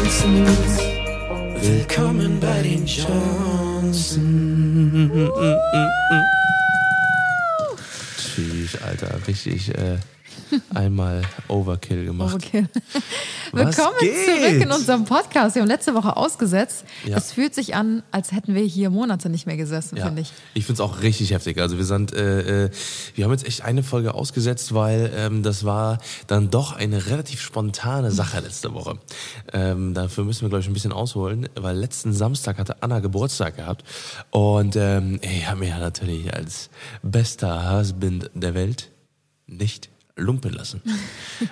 Johnsons. Willkommen bei den Johnsons. Tschüss, Alter. Richtig äh, einmal Overkill gemacht. Was Willkommen geht? zurück in unserem Podcast. Wir haben letzte Woche ausgesetzt. Ja. Es fühlt sich an, als hätten wir hier Monate nicht mehr gesessen, Ja, finde ich. ich finde es auch richtig heftig. Also wir sind, äh, äh, wir haben jetzt echt eine Folge ausgesetzt, weil ähm, das war dann doch eine relativ spontane Sache letzte Woche. Ähm, dafür müssen wir glaube ich ein bisschen ausholen, weil letzten Samstag hatte Anna Geburtstag gehabt und ähm, ich habe mich ja natürlich als bester Husband der Welt nicht lumpen lassen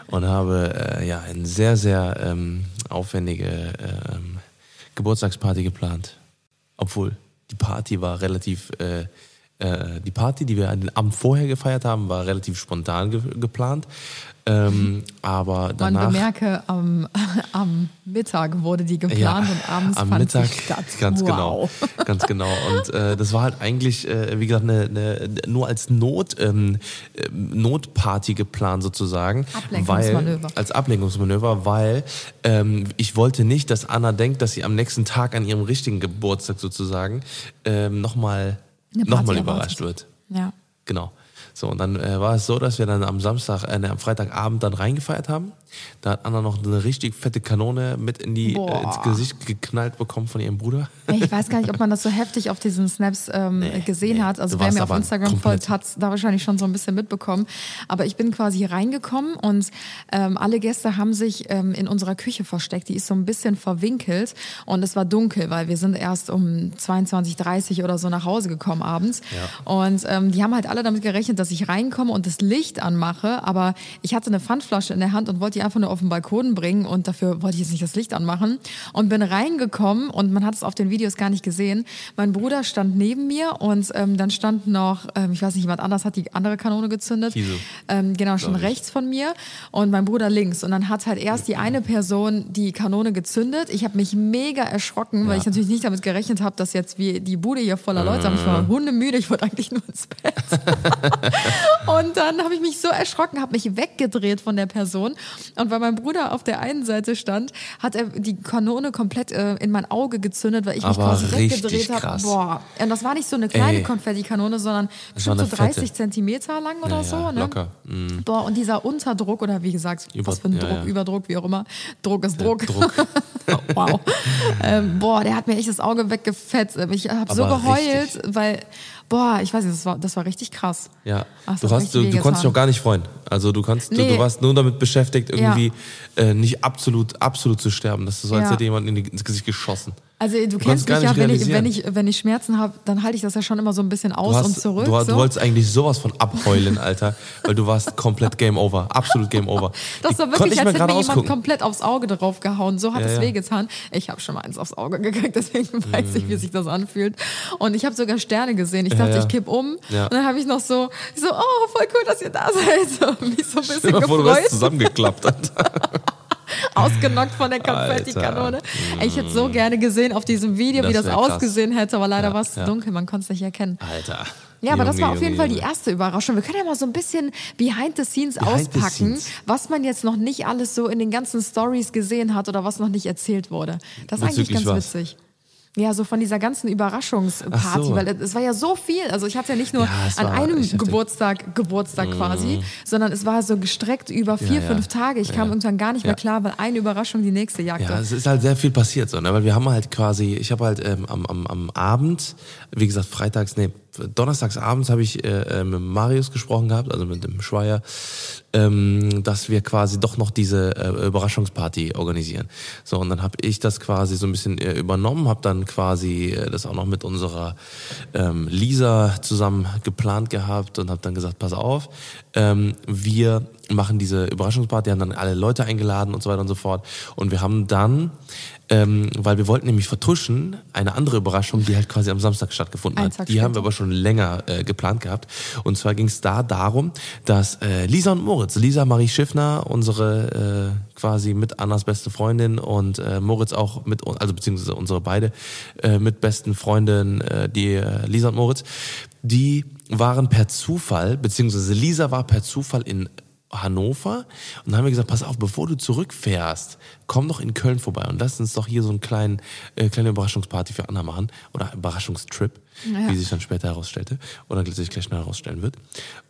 und habe äh, ja eine sehr sehr ähm, aufwendige ähm, Geburtstagsparty geplant. Obwohl, die Party war relativ, äh, äh, die Party, die wir den Abend vorher gefeiert haben, war relativ spontan ge geplant. Ähm, aber Man danach. bemerke, am, am Mittag wurde die geplant und abends am fand Mittag, sie statt. ganz wow. genau, ganz genau. Und äh, das war halt eigentlich, äh, wie gesagt, eine, eine, nur als Not, ähm, äh, Notparty geplant sozusagen, Ablenkungsmanöver. weil als Ablenkungsmanöver, weil ähm, ich wollte nicht, dass Anna denkt, dass sie am nächsten Tag an ihrem richtigen Geburtstag sozusagen ähm, nochmal noch mal überrascht wird. Ja. Genau. So, und dann äh, war es so, dass wir dann am Samstag, äh, ne, am Freitagabend dann reingefeiert haben. Da hat Anna noch eine richtig fette Kanone mit in die, äh, ins Gesicht geknallt bekommen von ihrem Bruder. Ich weiß gar nicht, ob man das so heftig auf diesen Snaps ähm, gesehen nee. hat. Also Du wer mir auf Instagram folgt, hat da wahrscheinlich schon so ein bisschen mitbekommen. Aber ich bin quasi reingekommen und ähm, alle Gäste haben sich ähm, in unserer Küche versteckt. Die ist so ein bisschen verwinkelt und es war dunkel, weil wir sind erst um 22.30 oder so nach Hause gekommen abends. Und ähm, die haben halt alle damit gerechnet, dass ich reinkomme und das Licht anmache. Aber ich hatte eine Pfandflasche in der Hand und wollte die einfach nur auf den Balkon bringen und dafür wollte ich jetzt nicht das Licht anmachen und bin reingekommen und man hat es auf den Videos gar nicht gesehen. Mein Bruder stand neben mir und ähm, dann stand noch, ähm, ich weiß nicht, jemand anders hat die andere Kanone gezündet. Ähm, genau, schon rechts von mir und mein Bruder links. Und dann hat halt erst die eine Person die Kanone gezündet. Ich habe mich mega erschrocken, weil Ja. ich natürlich nicht damit gerechnet habe, dass jetzt wie die Bude hier voller Leute haben. Ich war hundemüde, ich wollte eigentlich nur ins Bett. Und dann habe ich mich so erschrocken, habe mich weggedreht von der Person. Und weil mein Bruder auf der einen Seite stand, hat er die Kanone komplett äh, in mein Auge gezündet, weil ich mich Aber quasi weggedreht habe. Boah. Und das war nicht so eine kleine. Konfettikanone, sondern bestimmt so eine 30 fette. Zentimeter lang oder Ja, so. ja, Ne? locker. Mhm. Boah, und dieser Unterdruck oder wie gesagt, Über- was für ein ja, Druck. Überdruck, wie auch immer. Druck ist Druck. Druck. wow. ähm, boah, der hat mir echt das Auge weggefetzt. Ich habe so geheult, richtig. weil, boah, ich weiß nicht, das war, das war richtig krass. Ja, Ach, das du, hast, du, du konntest dich auch gar nicht freuen. Also du kannst, du, Nee. du warst nur damit beschäftigt, irgendwie Ja. äh, nicht absolut, absolut zu sterben. Das ist so, als Ja. hätte jemand in die, ins Gesicht geschossen. Also du konntest kennst mich ja, nicht wenn ich, wenn, ich, wenn ich Schmerzen habe, dann halte ich das ja schon immer so ein bisschen Du, aus hast, und zurück. du, so. du wolltest eigentlich sowas von abheulen, Alter, weil du warst komplett Game Over, absolut Game Over. das Ich war wirklich, nicht als hätte mir jemand komplett aufs Auge drauf gehauen. So hat Ja, es ja. wehgetan. Ich habe schon mal eins aufs Auge gekriegt, deswegen weiß ich, wie sich das anfühlt. Und ich habe sogar Sterne gesehen. Ich dachte, ja. ich kipp um. Und dann habe ich noch so, ich so, oh, voll cool, dass ihr da seid. So, mich so ein bisschen Stell mal vor, du gefreut. zusammengeklappt, ausgenockt von der Konfettikanone. Ich hätte so gerne gesehen auf diesem Video, wie Das das wär krass. ausgesehen hätte, aber leider Ja, war es ja. dunkel, man konnte es nicht erkennen. Alter. Ja, aber das Junge, war auf jeden Junge, Fall die erste Überraschung. Wir können ja mal so ein bisschen behind the scenes Behind the auspacken, scenes. was man jetzt noch nicht alles so in den ganzen Stories gesehen hat oder was noch nicht erzählt wurde. Das ist eigentlich ganz was? witzig. Ja, so von dieser ganzen Überraschungsparty, so. weil es war ja so viel. Also ich hatte ja nicht nur Ja, an war einem. Geburtstag Geburtstag quasi, sondern es war so gestreckt über vier, ja. fünf Tage. Ich kam irgendwann gar nicht mehr klar, weil eine Überraschung die nächste jagte. Ja, es ist halt sehr viel passiert, so, ne? weil wir haben halt quasi, ich habe halt ähm, am, am, am Abend, wie gesagt, freitags, nee, donnerstags abends habe ich äh, äh, mit Marius gesprochen gehabt, also mit dem Schweier, ähm, dass wir quasi doch noch diese äh, Überraschungsparty organisieren. So, und dann habe ich das quasi so ein bisschen äh, übernommen, habe dann quasi äh, das auch noch mit unserer ähm, Lisa zusammen geplant gehabt und habe dann gesagt, pass auf, ähm, wir machen diese Überraschungsparty, haben dann alle Leute eingeladen und so weiter und so fort. Und wir haben dann, ähm, weil wir wollten nämlich vertuschen, eine andere Überraschung, die halt quasi am Samstag stattgefunden hat. Die haben wir aber schon länger äh, geplant gehabt. Und zwar ging es da darum, dass äh, Lisa und Moritz, Lisa Marie Schiffner, unsere äh, quasi mit Annas beste Freundin und äh, Moritz auch mit, uns, also beziehungsweise unsere beide äh, mit besten Freundinnen, äh, die äh, Lisa und Moritz, die waren per Zufall, beziehungsweise Lisa war per Zufall in Hannover und dann haben wir gesagt, pass auf, bevor du zurückfährst, komm doch in Köln vorbei und lass uns doch hier so einen kleinen, äh, kleine Überraschungsparty für Anna machen oder Überraschungstrip, Ja. wie sich dann später herausstellte oder sich gleich schnell herausstellen wird.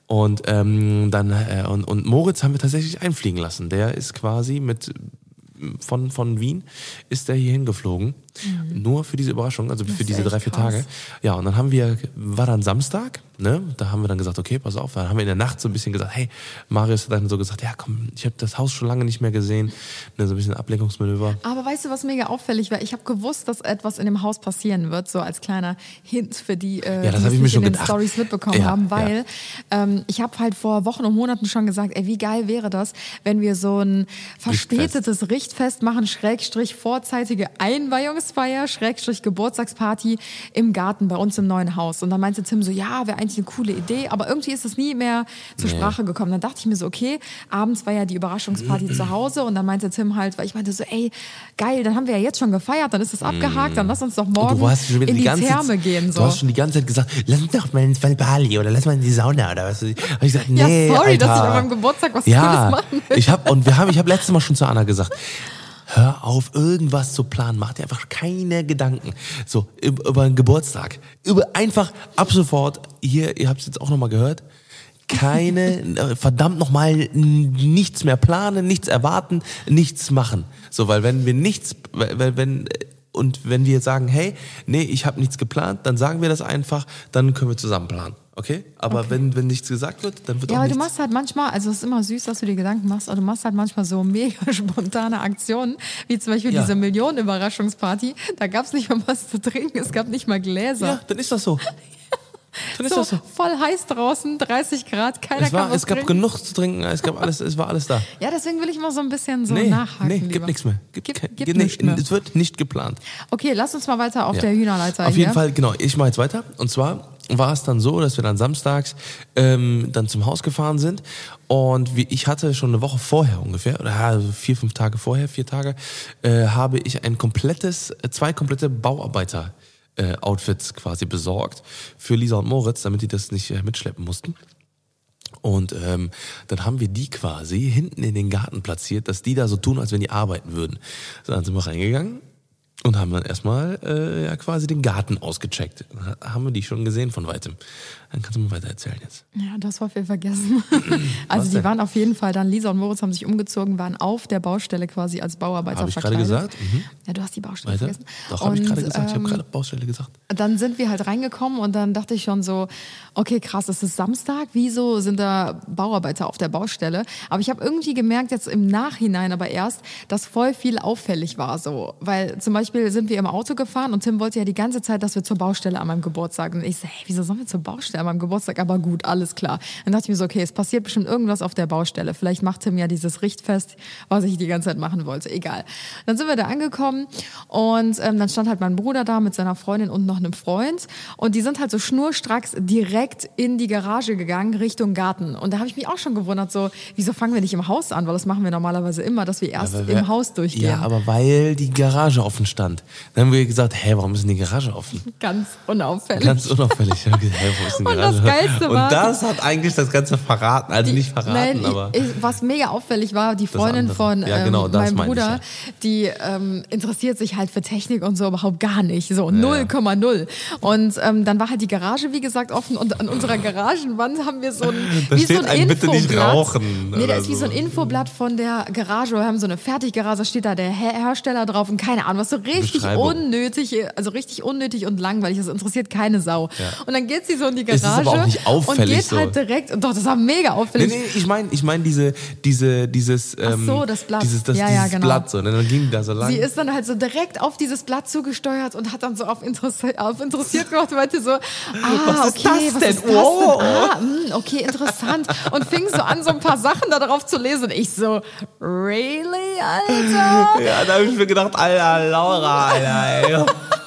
Und ähm, dann äh, und, und Moritz haben wir tatsächlich einfliegen lassen. Der ist quasi mit von, von Wien ist der hier hingeflogen. Nur für diese Überraschung, also für Mhm. ist diese drei, vier krass. Tage. Ja, und dann haben wir, war dann Samstag, ne? Da haben wir dann gesagt, okay, pass auf. Dann haben wir in der Nacht so ein bisschen gesagt, hey, Marius hat dann so gesagt, ja komm, ich habe das Haus schon lange nicht mehr gesehen. Ne, so ein bisschen Ablenkungsmanöver. Aber weißt du, was mega auffällig war? Ich habe gewusst, dass etwas in dem Haus passieren wird, so als kleiner Hint für die, äh, Ja, das die ich mir schon in den. Stories mitbekommen Ja, haben, weil ähm, ich habe halt vor Wochen und Monaten schon gesagt, ey, wie geil wäre das, wenn wir so ein verspätetes Richtfest machen, Schrägstrich vorzeitige Einweihungsfeier, Schrägstrich Geburtstagsparty im Garten bei uns im neuen Haus. Und dann meinte Tim so, ja, wäre eigentlich eine coole Idee, aber irgendwie ist es nie mehr zur Nee. Sprache gekommen. Dann dachte ich mir so, okay, abends war ja die Überraschungsparty zu Hause und dann meinte Tim halt, weil ich meinte so, ey, geil, dann haben wir ja jetzt schon gefeiert, dann ist es abgehakt, dann lass uns doch Und morgen in die, ganze Therme gehen. So. Du hast schon die ganze Zeit gesagt, lass uns doch mal ins Valbali oder lass mal in die Sauna oder was. Hab ich gesagt, Ja, nee, sorry, Alter. dass ich an meinem Geburtstag was ja, Cooles machen will. Ich hab und wir haben, ich habe letztes Mal schon zu Anna gesagt. Hör auf, irgendwas zu planen. Mach dir einfach keine Gedanken. So, über, einen Geburtstag. Über einfach ab sofort, hier, ihr habt es jetzt auch nochmal gehört, keine, äh, verdammt nochmal nichts mehr planen, nichts erwarten, nichts machen. So, weil wenn wir nichts, weil, wenn, und wenn wir sagen, hey, nee, ich habe nichts geplant, dann sagen wir das einfach, dann können wir zusammen planen. Okay? Aber wenn, wenn nichts gesagt wird, dann wird Ja, auch aber du nichts. machst halt manchmal, also es ist immer süß, dass du dir Gedanken machst, aber du machst halt manchmal so mega spontane Aktionen, wie zum Beispiel Ja. diese Millionen-Überraschungsparty. Da gab es nicht mal was zu trinken, es gab nicht mal Gläser. Ja, dann ist das so. Dann ist so, das so. voll heiß draußen, 30 Grad, keiner Es, war, kann was es gab trinken. genug zu trinken, es gab alles, es war alles da. Ja, deswegen will ich immer so ein bisschen so nee, nachhaken. nee, lieber. gibt nichts mehr. Gibt, Gibt- gibt nee, nichts mehr. Es wird nicht geplant. Okay, lass uns mal weiter auf Ja. der Hühnerleiter Auf jeden Fall, genau. Ich mache jetzt weiter. Und zwar war es dann so, dass wir dann samstags ähm, dann zum Haus gefahren sind. Und wie, ich hatte schon eine Woche vorher ungefähr, oder also vier, fünf Tage vorher, vier Tage, äh, habe ich ein komplettes, äh, zwei komplette Bauarbeiter. Äh, Outfits quasi besorgt für Lisa und Moritz, damit die das nicht äh, mitschleppen mussten. Und ähm, dann haben wir die quasi hinten in den Garten platziert, dass die da so tun, als wenn die arbeiten würden. So, dann sind wir reingegangen und haben dann erstmal äh, ja quasi den Garten ausgecheckt. Haben wir die schon gesehen von weitem. Dann kannst du mal weiter erzählen jetzt. Ja, das war viel vergessen. also Was die denn? waren auf jeden Fall dann, Lisa und Moritz haben sich umgezogen, waren auf der Baustelle quasi als Bauarbeiter Habe ich gerade gesagt? Mhm. Ja, du hast die Baustelle Weiter? vergessen. Doch, habe ich gerade gesagt. ich habe ähm, gerade Baustelle gesagt. dann sind wir halt reingekommen und dann dachte ich schon so, okay, krass, es ist Samstag, wieso sind da Bauarbeiter auf der Baustelle? Aber ich habe irgendwie gemerkt, jetzt im Nachhinein aber erst, dass voll viel auffällig war so. Weil zum Beispiel sind wir im Auto gefahren und Tim wollte ja die ganze Zeit, dass wir zur Baustelle an meinem Geburtstag. Und ich so, hey, wieso sollen wir zur Baustelle an meinem Geburtstag? Aber gut, alles klar. Dann dachte ich mir so, okay, es passiert bestimmt irgendwas auf der Baustelle. Vielleicht macht Tim ja dieses Richtfest, was ich die ganze Zeit machen wollte. Egal. Dann sind wir da angekommen und ähm, dann stand halt mein Bruder da mit seiner Freundin und noch einem Freund. Und die sind halt so schnurstracks direkt in die Garage gegangen, Richtung Garten. Und da habe ich mich auch schon gewundert, so, wieso fangen wir nicht im Haus an? Weil das machen wir normalerweise immer, dass wir erst wer- im Haus durchgehen. Ja, aber weil die Garage offen stand. Dann haben wir gesagt, hä, warum ist denn die Garage offen? Ganz unauffällig. Ganz unauffällig. Gesagt, hä, warum ist denn die Und Garage das Geilste Und war- das hat eigentlich das Ganze verraten. Also nicht verraten, Nein, aber. ich, was mega auffällig war, die Freundin von Ja, ähm, genau, das meinem meine ich, Bruder, ja. die ähm, interessiert sich halt für Technik und so überhaupt gar nicht. So 0,0. Und ähm, dann war halt die Garage, wie gesagt, offen und an unserer Garagenwand haben wir so ein, Da wie steht so ein ein Bitte nicht rauchen Nee, da ist wie so ein so. Infoblatt von der Garage. Wir haben so eine Fertiggarage, da steht da der Her Hersteller drauf und keine Ahnung, was so richtig unnötig, also richtig unnötig und langweilig. Das interessiert keine Sau. Ja. Und dann geht sie so in die Es ist Garage aber auch nicht und auffällig geht so. halt direkt, doch, das war mega Nee, auffällig. nee, ich meine, ich meine diese, diese, dieses, ähm, so, das Blatt. dieses, das, Ja, ja, genau. Blatt so. Und dann ging da so lang. Sie ist dann halt so direkt auf dieses Blatt zugesteuert und hat dann so auf, Interesse, auf interessiert gemacht und meinte so, ah, Was ist okay, das was denn? ist das Wow. denn? Ah, mh, okay, interessant. Und fing so an, so ein paar Sachen da drauf zu lesen. Und ich so, really, Alter? ja, da habe ich mir gedacht, Alter, Laura, Alter, ey.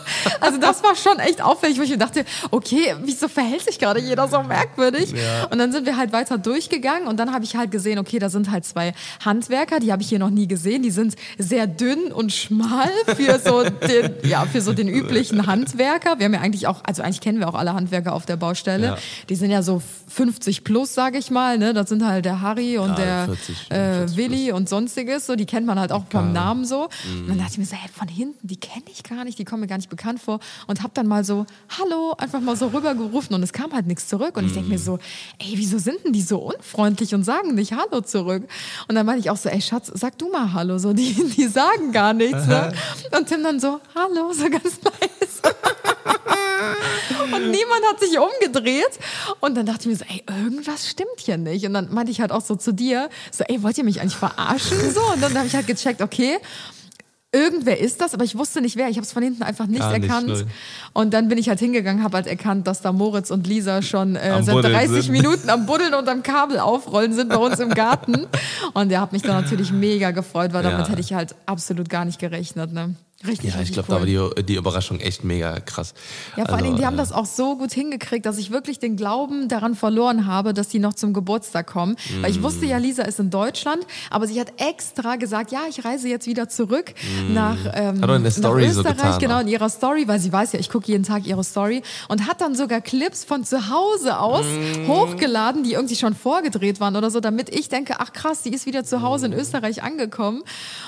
Also das war schon echt auffällig, wo ich mir dachte, okay, wieso verhält sich gerade jeder so merkwürdig? Ja. Und dann sind wir halt weiter durchgegangen und dann habe ich halt gesehen, okay, da sind halt zwei Handwerker, die habe ich hier noch nie gesehen. Die sind sehr dünn und schmal für so den, ja, für so den üblichen Handwerker. Wir haben ja eigentlich auch, also eigentlich kennen wir auch alle Handwerker auf der Baustelle. Ja. Die sind ja so 50 plus, sage ich mal. Ne? Das sind halt der Harry und Ja, der 40, äh, 40 Willi und sonstiges. So, die kennt man halt auch beim Namen so. Und Mhm. dann dachte ich mir so, hey, von hinten, die kenne ich gar nicht, die kommen mir gar nicht bekannt vor. Und hab dann mal so, hallo, einfach mal so rübergerufen und es kam halt nichts zurück. Und ich denk mir Mhm. so, ey, wieso sind denn die so unfreundlich und sagen nicht Hallo zurück? Und dann meinte ich auch so, ey, Schatz, sag du mal Hallo. So, die, die sagen gar nichts. Ne? Und Tim dann so, Hallo, so ganz leise. Und niemand hat sich umgedreht. Und dann dachte ich mir so, ey, irgendwas stimmt hier nicht. Und dann meinte ich halt auch so zu dir, so, ey, wollt ihr mich eigentlich verarschen? So, und dann habe ich halt gecheckt, okay, irgendwer ist das, aber ich wusste nicht wer. Ich habe es von hinten einfach nicht nicht, erkannt. null. und dann bin ich halt hingegangen, habe halt erkannt, dass da Moritz und Lisa schon äh, seit Buddeln 30 sind. Minuten am Buddeln und am Kabel aufrollen sind bei uns im Garten. Und der hat mich dann natürlich mega gefreut, weil damit Ja. hätte ich halt absolut gar nicht gerechnet. Ne? Richtig, Ja, ich glaube, cool. da war die, die Überraschung echt mega krass. Ja, vor allen Also, Dingen, die haben äh, das auch so gut hingekriegt, dass ich wirklich den Glauben daran verloren habe, dass die noch zum Geburtstag kommen. Weil ich wusste ja, Lisa ist in Deutschland, aber sie hat extra gesagt, ja, ich reise jetzt wieder zurück nach, ähm, Hat der Story nach so Österreich, getan genau, auch. in ihrer Story, weil sie weiß ja, ich gucke jeden Tag ihre Story und hat dann sogar Clips von zu Hause aus hochgeladen, die irgendwie schon vorgedreht waren oder so, damit ich denke, ach krass, die ist wieder zu Hause in Österreich angekommen.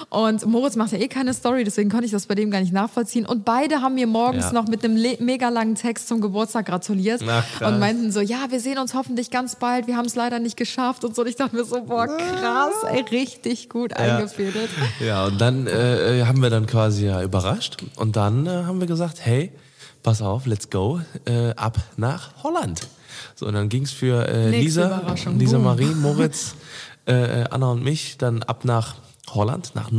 Und Moritz macht ja eh keine Story, deswegen konnte ich das bei dem gar nicht nachvollziehen. Und beide haben mir morgens Ja. noch mit einem mega langen Text zum Geburtstag gratuliert krass. und meinten so, ja, wir sehen uns hoffentlich ganz bald, wir haben es leider nicht geschafft und so. Und ich dachte mir so, boah, krass, ey, richtig gut eingefädelt. Ja, und dann äh, äh, haben wir dann quasi ja überrascht. Und dann äh, haben wir gesagt, hey, pass auf, let's go, äh, ab nach Holland. So, und dann ging's für äh, Lisa, Lisa. Marie, Moritz, äh, äh, Anna und mich dann ab nach Holland, nach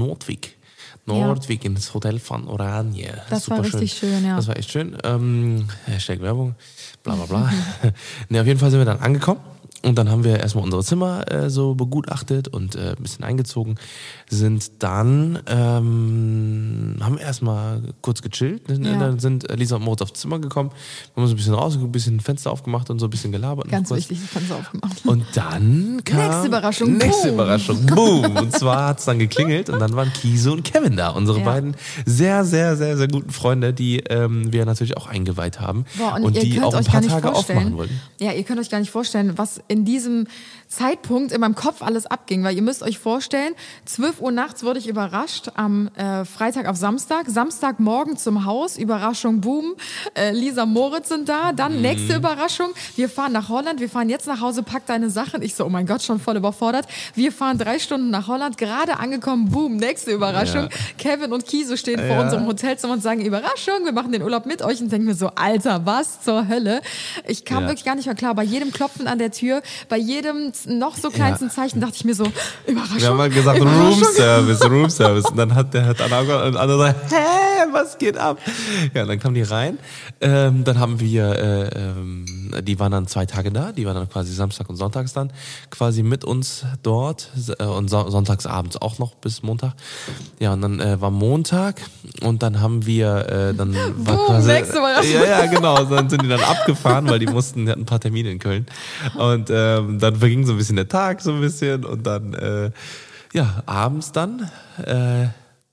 Nordwijk. Nordwijk ins Hotel von Oranje. Das war richtig schön, ja. Das war echt schön. Ähm, Hashtag Werbung, bla bla bla. ne, auf jeden Fall sind wir dann angekommen. Und dann haben wir erstmal unsere Zimmer äh, so begutachtet und äh, ein bisschen eingezogen. Sind dann, ähm, haben erstmal kurz gechillt. Ne? Ja. Dann sind Lisa und Moritz aufs Zimmer gekommen. Wir haben uns ein bisschen rausgeguckt, ein bisschen Fenster aufgemacht und so ein bisschen gelabert. Ganz wichtig, das Fenster aufgemacht. Und dann kam... Nächste Überraschung, Nächste boom. Überraschung, boom. Und zwar hat's dann geklingelt und dann waren Kiese und Kevin da. Unsere Ja. beiden sehr, sehr, sehr, sehr guten Freunde, die ähm, wir natürlich auch eingeweiht haben. Boah, und, und die auch ein paar Tage vorstellen. aufmachen wollten. Ja, ihr könnt euch gar nicht vorstellen, was in diesem Zeitpunkt in meinem Kopf alles abging, weil ihr müsst euch vorstellen, 12 Uhr nachts wurde ich überrascht am äh, Freitag auf Samstag, Samstagmorgen zum Haus, Überraschung, boom, äh, Lisa Moritz sind da, dann Mhm. nächste Überraschung, wir fahren nach Holland, wir fahren jetzt nach Hause, pack deine Sachen, ich so, oh mein Gott, schon voll überfordert, wir fahren drei Stunden nach Holland, gerade angekommen, boom, nächste Überraschung, Ja. Kevin und Kiso stehen vor Ja. unserem Hotelzimmer und sagen, Überraschung, wir machen den Urlaub mit euch und denken mir so, Alter, was zur Hölle? Ich kam Ja. wirklich gar nicht mehr klar. Bei jedem Klopfen an der Tür, bei jedem noch so kleinsten Zeichen dachte ich mir so, Überraschung. Wir haben halt gesagt, Überraschung. Room Service, Room Service. Und dann hat der hat Anna und andere gesagt, hä, was geht ab? Ja, dann kamen die rein. Ähm, dann haben wir, äh, ähm, die waren dann zwei Tage da, die waren dann quasi Samstag und Sonntags dann quasi mit uns dort äh, und so sonntags abends auch noch bis Montag. Ja, und dann äh, war Montag und dann haben wir äh, dann war Boom, Überraschung. ja, ja, genau. Dann sind die dann abgefahren, weil die mussten, die hatten ein paar Termine in Köln. Und ähm, dann verging so ein bisschen der Tag, so ein bisschen. Und dann, äh, ja, abends dann, äh,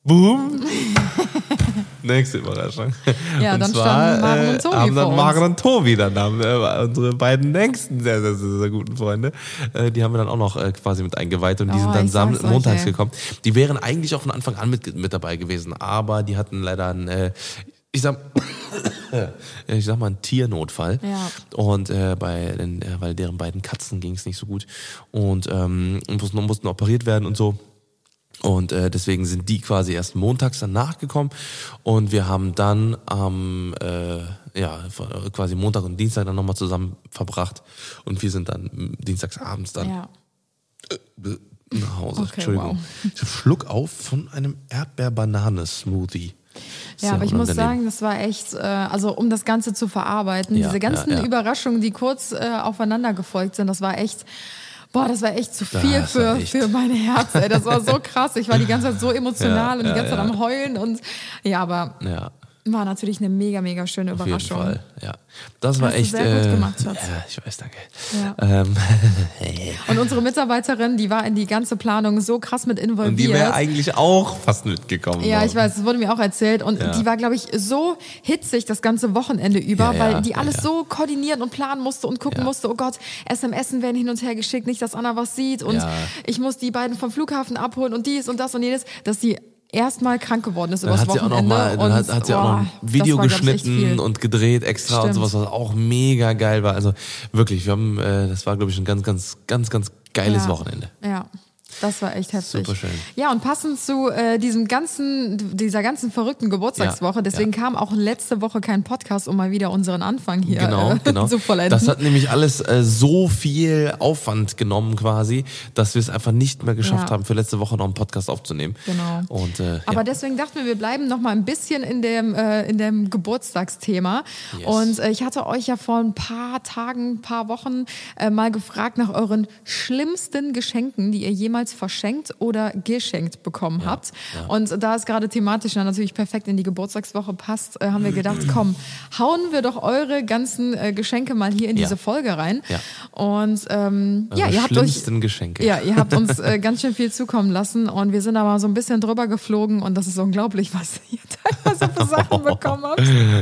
boom. Nächste Überraschung. Ja, und dann zwar, standen Maren und Tobi haben dann. Maren und Tobi dann haben, äh, unsere beiden nächsten sehr, sehr, sehr, sehr guten Freunde. Äh, die haben wir dann auch noch äh, quasi mit eingeweiht und die Oh, sind dann sam montags ey. gekommen. Die wären eigentlich auch von Anfang an mit, mit dabei gewesen, aber die hatten leider ein, äh, ich sag, ich sag mal, einen Tiernotfall. Ja. Und äh, bei den, äh, weil deren beiden Katzen ging es nicht so gut und ähm, mussten, mussten operiert werden und so. Und äh, deswegen sind die quasi erst montags dann nachgekommen und wir haben dann am äh, ja quasi Montag und Dienstag dann nochmal zusammen verbracht und wir sind dann dienstags abends dann Ja. nach Hause. Okay, Entschuldigung. wow. Ich hab Schluck auf von einem Erdbeer-Banane-Smoothie. Ja, aber ich muss sagen, das war echt, äh, also um das Ganze zu verarbeiten, Ja, diese ganzen ja. Überraschungen, die kurz äh, aufeinander gefolgt sind, das war echt, boah, das war echt zu Das viel war für, für mein Herz. Ey. Das war so krass. Ich war die ganze Zeit so emotional und die ganze Zeit am Heulen und ja, aber Ja. War natürlich eine mega, mega schöne Auf jeden Überraschung. Fall, ja. Das war Hast echt. sehr gut äh, gemacht, Schatz. Ja, ich weiß, danke. Ja. Ähm, Und unsere Mitarbeiterin, die war in die ganze Planung so krass mit involviert. und die wäre eigentlich auch fast mitgekommen. Ja, worden. ich weiß, das wurde mir auch erzählt. Und Ja. die war, glaube ich, so hitzig das ganze Wochenende über, Ja, weil die alles so koordinieren und planen musste und gucken musste, oh Gott, SMSen werden hin und her geschickt, nicht, dass Anna was sieht. Und ich muss die beiden vom Flughafen abholen und dies und das und jenes, dass sie erstmal krank geworden ist Dann übers hat sie auch Wochenende. noch mal, dann und, hat, hat sie auch noch ein boah, Video war, geschnitten und gedreht extra und Stimmt. sowas, was auch mega geil war. Also wirklich, wir haben, äh, das war glaube ich ein ganz, ganz, ganz, ganz geiles Ja. Wochenende. Das war echt heftig. Super schön. Ja, und passend zu äh, diesem ganzen, dieser ganzen verrückten Geburtstagswoche, Ja, deswegen ja. kam auch letzte Woche kein Podcast, um mal wieder unseren Anfang hier Genau, äh, genau. zu vollenden. Das hat nämlich alles äh, so viel Aufwand genommen quasi, dass wir es einfach nicht mehr geschafft Ja. haben, für letzte Woche noch einen Podcast aufzunehmen. Genau. Und äh, Aber deswegen dachten wir, wir bleiben noch mal ein bisschen in dem, äh, in dem Geburtstagsthema. Yes. Und äh, ich hatte euch ja vor ein paar Tagen, ein paar Wochen äh, mal gefragt nach euren schlimmsten Geschenken, die ihr jemals verschenkt oder geschenkt bekommen habt. ja. Und da es gerade thematisch dann natürlich perfekt in die Geburtstagswoche passt, äh, haben wir gedacht, komm, hauen wir doch eure ganzen äh, Geschenke mal hier in Ja. diese Folge rein. Ja. Und ähm, ja, ihr habt euch Geschenke. ja, ihr habt uns äh, ganz schön viel zukommen lassen und wir sind aber so ein bisschen drüber geflogen und das ist unglaublich, was ihr teilweise für Sachen bekommen habt.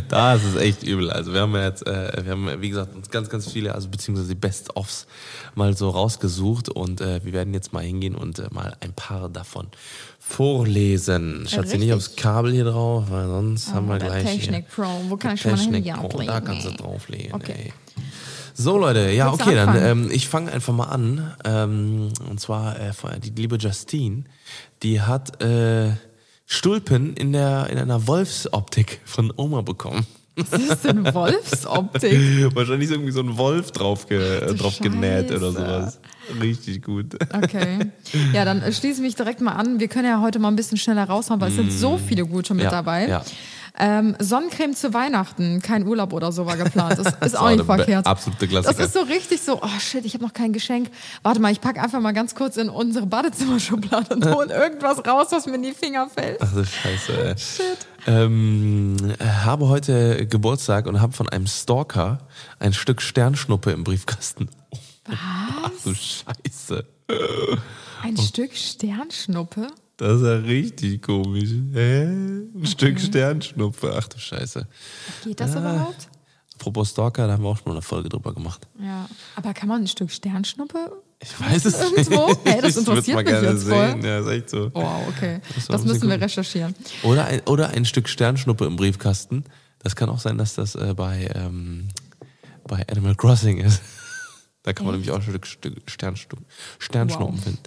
Das ist echt übel. Also wir haben ja jetzt, äh, wir haben wie gesagt uns ganz, ganz viele, also beziehungsweise die Best-ofs mal so rausgesucht und äh, wir werden jetzt mal hingehen und äh, mal ein paar davon vorlesen. Schatz, nicht richtig. aufs Kabel hier drauf, weil sonst haben wir gleich Technik. Pro. Wo kann ich schon mein Technik Handy Pro, auflegen? Da kannst du drauflegen. Okay. Ey. So Leute, ja Willst okay, dann ähm, ich fange einfach mal an. Ähm, und zwar äh, die liebe Justine, die hat äh, Stulpen in der in einer Wolfsoptik von Oma bekommen. Was ist denn Wolfsoptik? Wahrscheinlich ist irgendwie so ein Wolf drauf, ge du drauf genäht oder sowas. Richtig gut. Okay. Ja, dann äh, schließe mich direkt mal an. Wir können ja heute mal ein bisschen schneller raushauen, weil es sind so viele gute mit Mm. Ja, dabei. ja. Ähm, Sonnencreme zu Weihnachten, kein Urlaub oder so war geplant. Das ist auch war nicht verkehrt. absolute Das Klassiker. ist so richtig so, oh shit, ich habe noch kein Geschenk. Warte mal, ich packe einfach mal ganz kurz in unsere Badezimmerschublade und hole irgendwas raus, was mir in die Finger fällt. Ach du Scheiße. Ey. Shit. Ähm, habe heute Geburtstag und habe von einem Stalker ein Stück Sternschnuppe im Briefkasten. Ach du Scheiße. Ein Oh. Stück Sternschnuppe? Das ist ja richtig komisch. Hä? Ein Stück Sternschnuppe. Ach du Scheiße. Geht das Ah. überhaupt? Apropos Stalker, da haben wir auch schon mal eine Folge drüber gemacht. Ja. Aber kann man ein Stück Sternschnuppe? Ich weiß es Irgendwo? nicht. Hey, das interessiert mich jetzt voll. sehen. Ja, ist echt so. Wow, okay. Das bisschen müssen wir recherchieren. Oder ein, oder ein Stück Sternschnuppe im Briefkasten. Das kann auch sein, dass das äh, bei, ähm, bei Animal Crossing ist. Da kann man nämlich auch ein Stück, Sternschnuppen Wow. finden.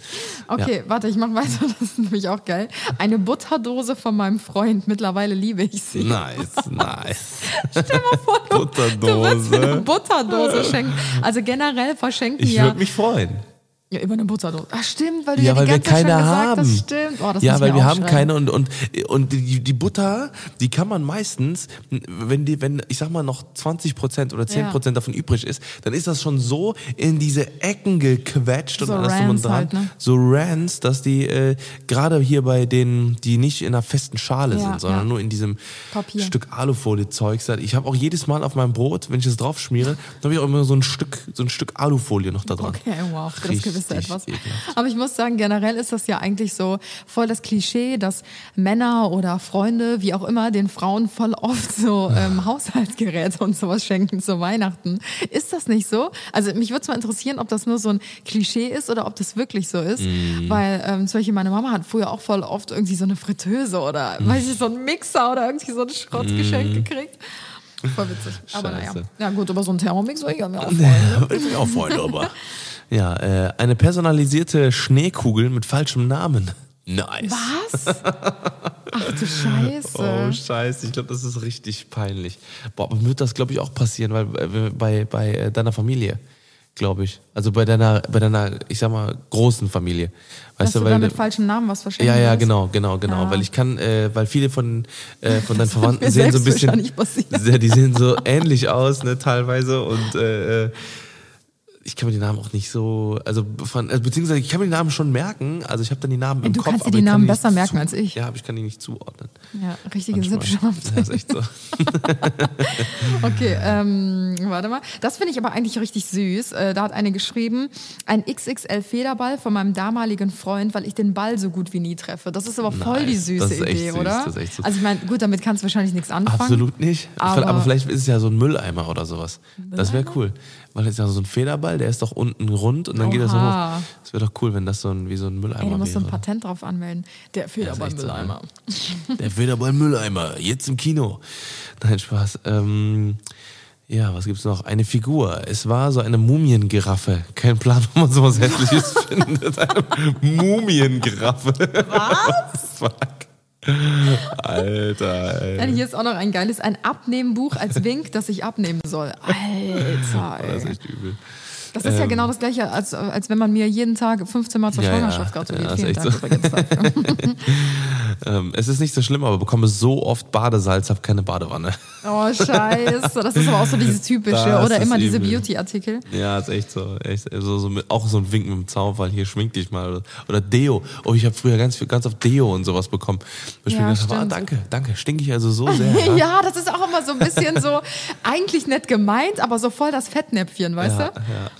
Okay, warte, ich mach weiter. Das ist nämlich auch geil. Eine Butterdose von meinem Freund. Mittlerweile liebe ich sie. Nice, nice. Stell mal vor, du, du willst mir eine Butterdose. Butterdose schenken. Also generell verschenken Ich ja, würde mich freuen. Ja über eine Butterdose. Ach stimmt, weil du Ja, ja, weil die wir keine gesagt haben. hast, stimmt. Oh, das ja, muss ich weil mir wir haben keine und, und, und die, die Butter, die kann man meistens, wenn die, wenn, ich sag mal, noch 20 Prozent oder 10 Prozent davon übrig ist, dann ist das schon so in diese Ecken gequetscht und So alles drum und dran. halt, ne? So Rants, dass die, äh, gerade hier bei denen, die nicht in einer festen Schale Ja, sind, sondern ja. nur in diesem Papier. Stück Alufolie-Zeugs. Ich habe auch jedes Mal auf meinem Brot, wenn ich es drauf schmiere, habe ich auch immer so ein Stück, so ein Stück Alufolie noch da dran. Okay, wow, für das Richtig gewisse etwas. ekelhaft. Aber ich muss sagen, generell ist das ja eigentlich so voll das Klischee, dass Männer oder Freunde, wie auch immer, den Frauen voll oft so ähm, Haushaltsgeräte und sowas schenken zu Weihnachten. Ist das nicht so? Also mich würde es mal interessieren, ob das nur so ein Klischee ist oder ob das wirklich so ist. Mhm. Weil ähm, zum Beispiel meine Mama hat früher auch voll oft irgendwie so eine Fritteuse oder Mhm. weiß ich, so ein Mixer oder irgendwie so ein Schrottgeschenk gekriegt. Voll witzig. Aber naja. Ja gut, aber so ein Thermomix soll ich ja mir auch würde mich auch freuen, aber. Ja, äh, eine personalisierte Schneekugel mit falschem Namen. Nice. Was? Ach du Scheiße. Oh, scheiße, ich glaube, das ist richtig peinlich. Boah, aber mir wird das, glaube ich, auch passieren, weil äh, bei, bei äh, deiner Familie, glaube ich. Also bei deiner, bei deiner, ich sag mal, großen Familie. Dass Weißt du du, da weil. mit falschem Namen was verschenken ja, ja, genau, genau, genau. Ja. Weil ich kann, äh, weil viele von, äh, von deinen Verwandten sehen so ein bisschen. wahrscheinlich passieren. Ja, die sehen so ähnlich aus, ne, teilweise. Und äh, äh, ich kann mir die Namen auch nicht so, also von, also beziehungsweise ich kann mir die Namen schon merken, also ich habe dann die Namen im Du Kopf. kannst dir die Namen besser merken zu, als ich. Ja, aber ich kann die nicht zuordnen. Ja, richtige. Sippschaft. Ja, ist echt so. Okay, ähm, warte mal. Das finde ich aber eigentlich richtig süß. Äh, da hat eine geschrieben, ein XXL-Federball von meinem damaligen Freund, weil ich den Ball so gut wie nie treffe. Das ist aber voll die süße Das Idee, süß. oder? Das ist echt süß. Also ich meine, gut, damit kannst du wahrscheinlich nichts anfangen. Absolut nicht. Aber, Aber- vielleicht ist es ja so ein Mülleimer oder sowas. Das wäre cool. Weil es ist ja so ein Federball, der ist doch unten rund und dann geht er so Oha. hoch. Das wäre doch cool, wenn das so ein, wie so ein Mülleimer Ey, du musst so ein wäre. Patent drauf anmelden. Der ne? Mülleimer. Der Federball Mülleimer, jetzt im Kino. Nein, Spaß. Ähm, ja, was gibt's noch? Eine Figur. Es war so eine Mumiengiraffe. Kein Plan, wo man sowas Hässliches findet. Eine Mumiengiraffe. Was? Fuck. Alter, ey. Ja, hier ist auch noch ein geiles, ein Abnehmbuch als Wink, dass ich abnehmen soll. Alter, Das ist ey. echt übel. Das ist ja genau das gleiche, als, als wenn man mir jeden Tag 15 Mal zur Ja. Schwangerschaft gratuliert. Ja, ist Vielen echt Dank so. übrigens dafür. Ähm, es ist nicht so schlimm, aber bekomme so oft Badesalz, habe keine Badewanne. Oh, scheiße. Das ist aber auch so dieses typische. Das oder immer diese. Beauty-Artikel. Ja, ist echt so. Echt, so, so mit, auch so ein Wink mit dem Zaunfall. Hier schmink dich mal. Oder, oder Deo. Oh, ich habe früher ganz, ganz oft Deo und sowas bekommen. Ich Ja, gedacht ah, danke, danke. Stinke ich also so sehr. Ja, Ja, das ist auch immer so ein bisschen so, eigentlich nett gemeint, aber so voll das Fettnäpfchen, weißt ja, du? ja.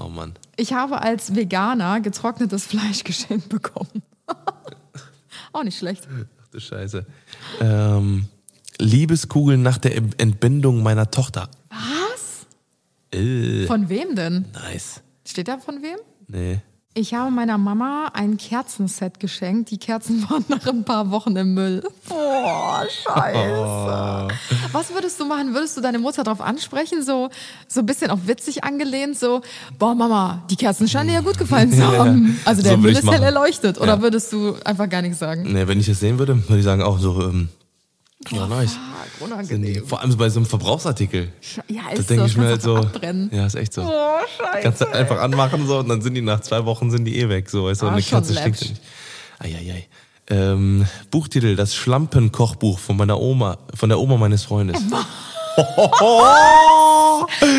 Oh Mann. Ich habe als Veganer getrocknetes Fleisch geschenkt bekommen. auch nicht schlecht. Ach du Scheiße. Ähm, Liebeskugeln nach der Entbindung meiner Tochter. Was? Äh, Von wem denn? nice. Steht da von wem? Nee. Ich habe meiner Mama ein Kerzenset geschenkt. Die Kerzen waren nach ein paar Wochen im Müll. Boah, scheiße. Was würdest du machen? Würdest du deine Mutter darauf ansprechen? So, so ein bisschen auf witzig angelehnt? So, boah, Mama, die Kerzen scheinen dir ja gut gefallen zu haben. Also der So Müll ist hell erleuchtet. Oder Ja. würdest du einfach gar nichts sagen? Nee, wenn ich das sehen würde, würde ich sagen, auch so, ähm, ja, nice. Fuck, Sind die, unangenehm. vor allem bei so einem Verbrauchsartikel. Ja, ist denke so, ich mir halt so. abbrennen. Ja, ist echt so. Oh, scheiße. Kannst du einfach anmachen so und dann sind die nach zwei Wochen sind die eh weg. So, weißt du, Ah, eine Katze stinkt nicht. Eieiei. Ähm, Buchtitel, das Schlampenkochbuch von meiner Oma, von der Oma meines Freundes.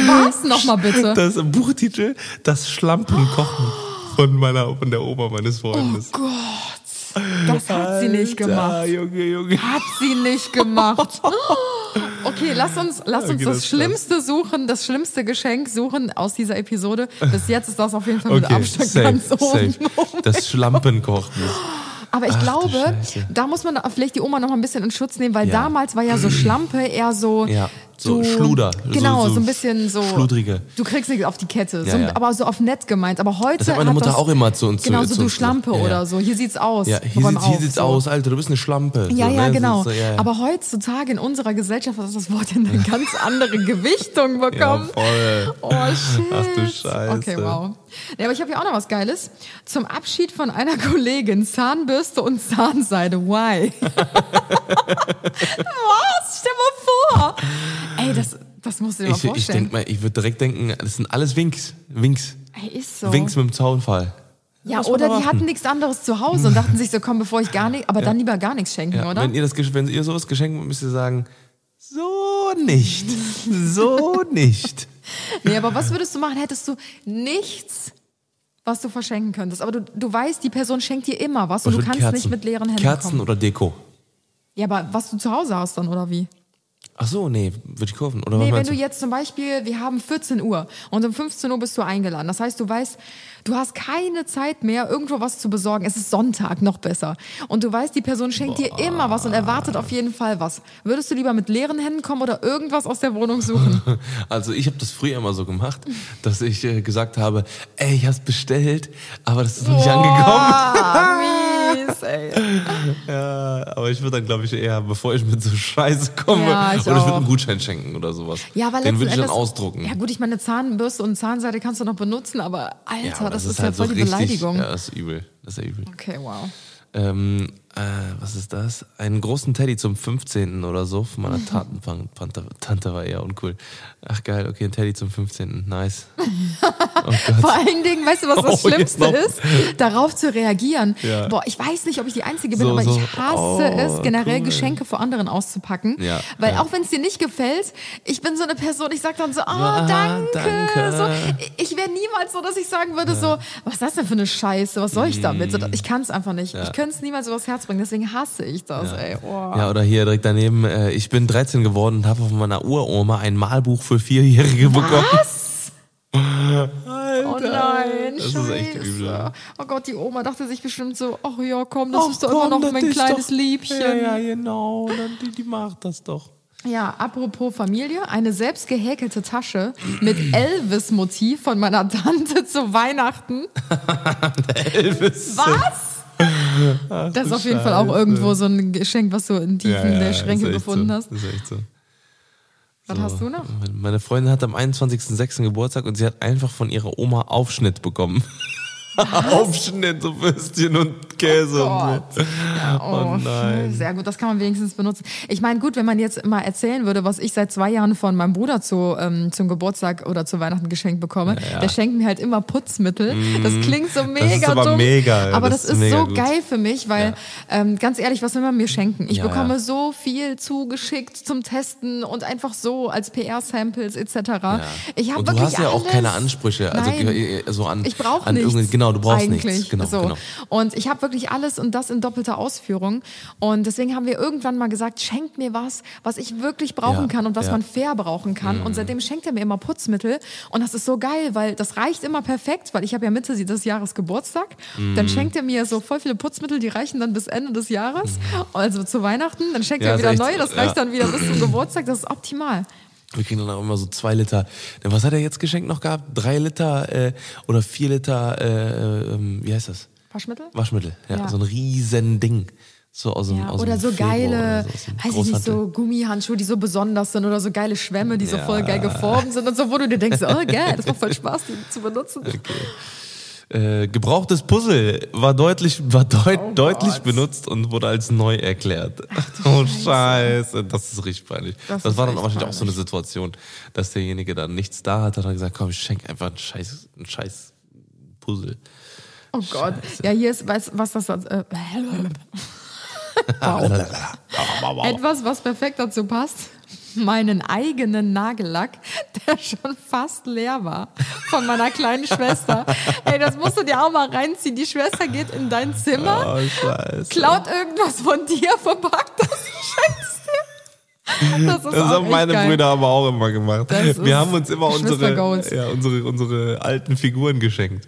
Was? Nochmal bitte. Das Buchtitel, das Schlampenkochen von meiner, von der Oma meines Freundes. Gott, das hat sie nicht gemacht. Alter, Junge, Junge. Hat sie nicht gemacht. Okay, lass uns, lass uns Okay, das das Schlimmste suchen, das schlimmste Geschenk suchen aus dieser Episode. Bis jetzt ist das auf jeden Fall mit Okay, Abstand safe, ganz oben. safe. Das Schlampenkochbuch. Aber ich Ach, glaube, da muss man vielleicht die Oma noch mal ein bisschen in Schutz nehmen, weil Ja. damals war ja so Schlampe eher so. Ja, so du- Schluder. Genau, So- so, so ein bisschen so. schludrige. Du kriegst nichts auf die Kette. Ja, so, ja. Aber so auf nett gemeint. Aber heute. Das hat meine hat Mutter das, auch immer zu uns Genau, zu- so du Schlampe. Ja, oder so. Hier sieht's aus. Ja, hier, sieht, hier sieht's aus, Alter, du bist eine Schlampe. Ja, ja, ne? genau. Aber heutzutage in unserer Gesellschaft hat das Wort eine ganz andere Gewichtung bekommen. voll. Oh, shit. Ach du Scheiße. Okay, wow. Ja, aber ich habe hier auch noch was Geiles. Zum Abschied von einer Kollegin Zahnbürste und Zahnseide. Why? was? Stell mal vor. Ey, das, das musst du dir mal Ich, ich vorstellen. denke mal, ich würde direkt denken, das sind alles Winks. Winks. Ey, ist so. Winks mit dem Zaunfall. ja, oder mal die hatten nichts anderes zu Hause und dachten sich so, komm, bevor ich gar nicht, aber dann lieber gar nichts schenken, Ja, oder? wenn ihr das wenn ihr sowas geschenkt habt, müsst ihr sagen, so nicht. So nicht. Nee, aber was würdest du machen? Hättest du nichts, was du verschenken könntest? Aber du, du weißt, die Person schenkt dir immer was und Ich du kannst nicht mit leeren Händen Kerzen kommen. oder Deko. Ja, aber was du zu Hause hast dann, oder wie? Ach so, nee, würde ich kaufen. Oder Nee, wenn du jetzt zum Beispiel, wir haben 14 Uhr und um 15 Uhr bist du eingeladen. Das heißt, du weißt, du hast keine Zeit mehr, irgendwo was zu besorgen. Es ist Sonntag, noch besser. Und du weißt, die Person schenkt dir immer was und erwartet auf jeden Fall was. Würdest du lieber mit leeren Händen kommen oder irgendwas aus der Wohnung suchen? Also ich habe das früher immer so gemacht, dass ich äh, gesagt habe, ey, ich hab's bestellt, aber das ist noch nicht angekommen. Mies, ey. Ja, aber ich würde dann, glaube ich, eher, bevor ich mit so Scheiße komme, Ja, ich oder ich würde einen Gutschein schenken oder sowas. Ja, aber Den würde ich dann Endes- ausdrucken. Ja gut, ich meine Zahnbürste und Zahnseide kannst du noch benutzen, aber Alter, aber das, ist, ja voll die richtig- Beleidigung. Ja, das ist übel. Das ist ja übel. Okay, wow. Ähm, äh, was ist das? Einen großen Teddy zum 15. oder so von meiner Taten Tante, Tante war eher uncool. Ach geil, okay, ein Teddy zum 15. Nice. Oh Vor allen Dingen, weißt du, was das Oh, Schlimmste ist? Darauf zu reagieren. Ja. Boah, ich weiß nicht, ob ich die Einzige bin, So, aber so, ich hasse oh, es, generell cool. Geschenke vor anderen auszupacken. Ja, Weil ja. auch wenn es dir nicht gefällt, ich bin so eine Person, ich sag dann so, oh, danke. danke. So, ich wäre niemals so, dass ich sagen würde, so, was ist das denn für eine Scheiße? Was soll ich damit? So, Ich kann es einfach nicht. Ich könnte es niemals übers Herz bringen, deswegen hasse ich das, ey. Oh. Ja, oder hier direkt daneben, äh, ich bin 13 geworden und habe von meiner Uroma ein Malbuch für Vierjährige bekommen. Was? Oh nein, Das ist scheiße. echt übel. Oh Gott, die Oma dachte sich bestimmt so, ach ja, komm, das Ach ist doch immer komm, noch das mein ist kleines doch- Liebchen. Ja, ja, genau, dann, die, die macht das doch. Ja, apropos Familie, eine selbst gehäkelte Tasche mit Elvis-Motiv von meiner Tante zu Weihnachten. Elvis. Was? Das ist auf jeden Fall auch irgendwo so ein Geschenk, was du in Tiefen der Schränke ist echt gefunden so. hast. Das ist echt so. Was So. hast du noch? Meine Freundin hat am 21.06. Geburtstag und sie hat einfach von ihrer Oma Aufschnitt bekommen. Aufschnitt, so Würstchen und Käse. Oh und so. Ja, oh, Oh nein. Sehr gut, das kann man wenigstens benutzen. Ich meine, gut, wenn man jetzt mal erzählen würde, was ich seit zwei Jahren von meinem Bruder zu, ähm, zum Geburtstag oder zu Weihnachten geschenkt bekomme, der schenkt mir halt immer Putzmittel. Das klingt so mega ist aber dumm. mega, aber das das, ist ist, so gut. geil für mich, weil ähm, ganz ehrlich, was will man mir schenken? Ich Ja, bekomme ja. so viel zugeschickt zum Testen und einfach so als PR-Samples etc. Ich habe Und du wirklich hast ja auch alles. keine Ansprüche, also Nein. äh, so an, Ich brauche an nichts. irgendwie- Genau, du brauchst eigentlich. nichts. Genau, so. genau. Und ich habe wirklich alles und das in doppelter Ausführung. Und deswegen haben wir irgendwann mal gesagt, schenkt mir was, was ich wirklich brauchen Ja, kann und was ja. Mhm. man fair brauchen kann. Und seitdem schenkt er mir immer Putzmittel. Und das ist so geil, weil das reicht immer perfekt, weil ich habe ja Mitte des Jahres Geburtstag. Mhm. Dann schenkt er mir so voll viele Putzmittel, die reichen dann bis Ende des Jahres. Also zu Weihnachten. Dann schenkt Mhm. Ja, er wieder echt neue, das reicht dann wieder bis zum Geburtstag. Das ist optimal. Wir kriegen dann auch immer so zwei Liter. Was hat er jetzt geschenkt noch gehabt? Drei Liter äh, oder vier Liter, äh, ähm, wie heißt das? Waschmittel? Waschmittel. Ja, Ja. so ein riesen Ding. So aus dem, Ja, aus oder so Februar geile, oder so, weiß ich nicht, so Gummihandschuhe, die so besonders sind oder so geile Schwämme, die so Ja. voll geil geformt sind und so, wo du dir denkst, oh geil, das macht voll Spaß, die zu benutzen. Äh, gebrauchtes Puzzle war deutlich, war deut, Oh deutlich Gott. benutzt und wurde als neu erklärt. oh Scheiße, das ist richtig peinlich. Das, Das war dann wahrscheinlich auch so eine. Situation, dass derjenige dann nichts da hat, hat er gesagt, komm, ich schenke einfach ein scheiß, ein scheiß Puzzle. Oh Gott. Ja, hier ist, weißt, was das, äh, wow. etwas, was perfekt dazu passt. Meinen eigenen Nagellack, der schon fast leer war, von meiner kleinen Schwester. Ey, das musst du dir auch mal reinziehen. Die Schwester geht in dein Zimmer, Oh, klaut irgendwas von dir, verpackt das schenkt. Das, Das haben meine geil. Brüder aber auch immer gemacht. Wir haben uns immer unsere, ja, unsere, unsere alten Figuren geschenkt.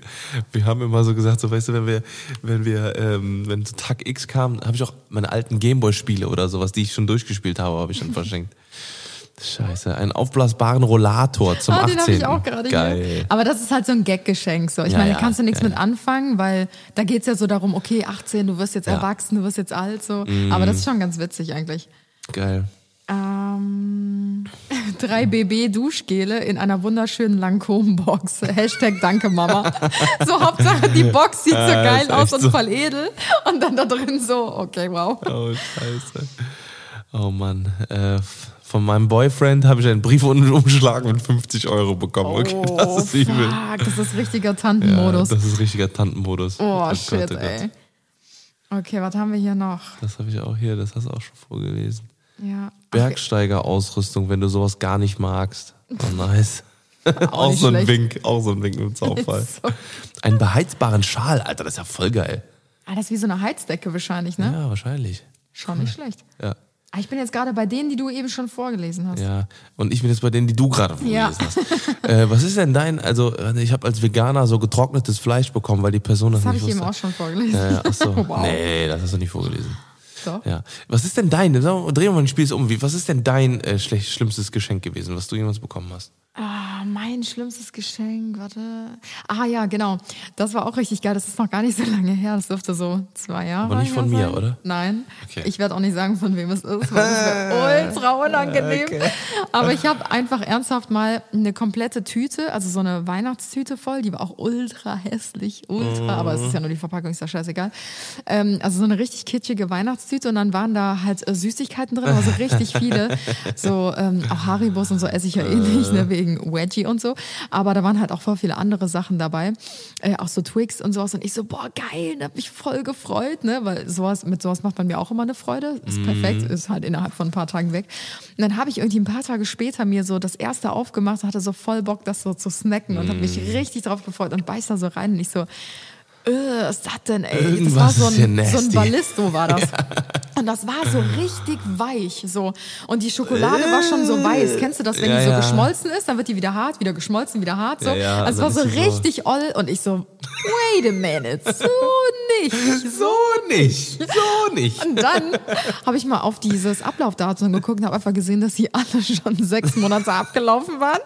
Wir haben immer so gesagt, so weißt du, wenn wir, wenn wir, ähm, wenn so Tag X kam, habe ich auch meine alten Gameboy-Spiele oder sowas, die ich schon durchgespielt habe, habe ich dann verschenkt. Scheiße, einen aufblasbaren Rollator zum Ah, 18. den habe ich auch gerade Geil. hier. Aber das ist halt so ein Gag-Geschenk. So. Ich Ja, meine, da kannst du nichts ja, mit anfangen, weil da geht's ja so darum, okay, 18, du wirst jetzt Ja. Mhm. erwachsen, du wirst jetzt alt. so. Aber das ist schon ganz witzig eigentlich. Geil. Ähm, drei BB-Duschgele in einer wunderschönen Lancôme-Box. Hashtag Danke Mama. So Hauptsache die Box sieht so Ja, geil aus und so. voll edel. Und dann da drin so, okay, wow. Oh, scheiße. Oh Mann. Äh, von meinem Boyfriend habe ich einen Briefumschlag mit 50 Euro bekommen. Okay, Oh, das ist übel. fuck, das ist richtiger Ja, Tantenmodus. das ist richtiger Tantenmodus. oh, Gott, shit, oh Gott. ey. Okay, was haben wir hier noch? Das habe ich auch hier, das hast du auch schon vorgelesen. Ja. Bergsteigerausrüstung, wenn du sowas gar nicht magst. Oh, nice. auch nicht so ein. Wink, auch so ein Wink im Zaunfall. So. Einen beheizbaren Schal, Alter, das ist ja voll geil. Ah, das ist wie so eine Heizdecke wahrscheinlich, ne? Ja, wahrscheinlich. Schon nicht schlecht. Ja. Ah, ich bin jetzt gerade bei denen, die du eben schon vorgelesen hast. Ja, und ich bin jetzt bei denen, die du gerade Ja. vorgelesen hast. Äh, was ist denn dein, also ich habe als Veganer so getrocknetes Fleisch bekommen, weil die Person das, Das habe nicht ich eben wusste. auch schon vorgelesen. Ja, ja, ach so. wow. Nee, das hast du nicht vorgelesen. Doch. Ja. Was ist denn dein, mal, drehen wir mal den Spieß um, wie, was ist denn dein äh, schlecht, schlimmstes Geschenk gewesen, was du jemals bekommen hast? Ah, mein schlimmstes Geschenk, warte. Ah ja, genau. Das war auch richtig geil. Das ist noch gar nicht so lange her. Das dürfte so zwei Jahre Aber nicht von her mir, sein. oder? Nein. Okay. Ich werde auch nicht sagen, von wem es ist, weil es mir ultra unangenehm. Aber ich habe einfach ernsthaft mal eine komplette Tüte, also so eine Weihnachtstüte voll, die war auch ultra hässlich, ultra, aber es ist ja nur die Verpackung, ist ja scheißegal. Ähm, also so eine richtig kitschige Weihnachtstüte und dann waren da halt äh, Süßigkeiten drin, also richtig viele. So ähm, auch Haribos und so esse ich ja eh nicht, ne, wegen Wedgie und so. Aber da waren halt auch voll viele andere Sachen dabei. Äh, auch so Twix und sowas. Und ich so, boah, geil, da hab mich voll gefreut, ne? Weil sowas, mit sowas macht man mir auch immer eine Freude. Ist perfekt, ist halt innerhalb von ein paar Tagen weg. Und dann habe ich irgendwie ein paar Tage später mir so das erste aufgemacht, hatte so voll Bock, das so zu snacken und habe mich richtig drauf gefreut und beiß da so rein und ich so, was ist das denn, ey? Das war Irgendwas so ist ein, so ein. Ballisto war das. Und das war so richtig weich, so. Und die Schokolade war schon so weiß. Kennst du das, wenn Ja, die so ja. geschmolzen ist, dann wird die wieder hart, wieder geschmolzen, wieder hart, so. Ja, ja, also es und war so ist sie so- richtig oll und ich so, wait a minute, so nicht. So nicht. So nicht. Und dann habe ich mal auf dieses Ablaufdatum geguckt und habe einfach gesehen, dass sie alle schon sechs Monate abgelaufen waren.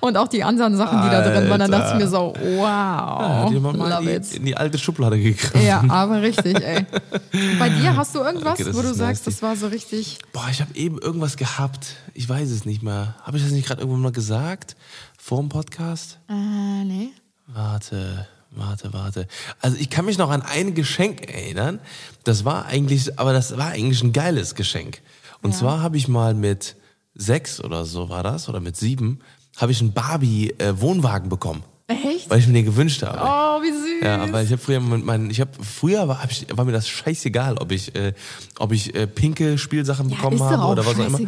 Und auch die anderen Sachen, die da drin waren. Dann dachte ich mir so, wow, Hat jemand mal love in die, die alte Schublade gegriffen. Ja, aber richtig, ey. Bei dir hast du irgendwas, Okay, wo du sagst, das war so richtig. Boah, ich habe eben irgendwas gehabt. Ich weiß es nicht mehr. Habe ich das nicht gerade irgendwann mal gesagt? Vor dem Podcast? Äh, nee. Warte, warte, warte. Also ich kann mich noch an ein Geschenk erinnern. Das war eigentlich, aber das war eigentlich ein geiles Geschenk. Und Ja. zwar habe ich mal mit sechs oder so war das, oder mit sieben, habe ich einen Barbie-Wohnwagen bekommen. Echt? Weil ich mir den gewünscht habe. Oh, wie süß. Ja, aber ich habe früher mit meinen, ich habe früher war, hab ich, war mir das scheißegal, ob ich, äh, ob ich äh, pinke Spielsachen Ja, bekommen habe oder was auch immer.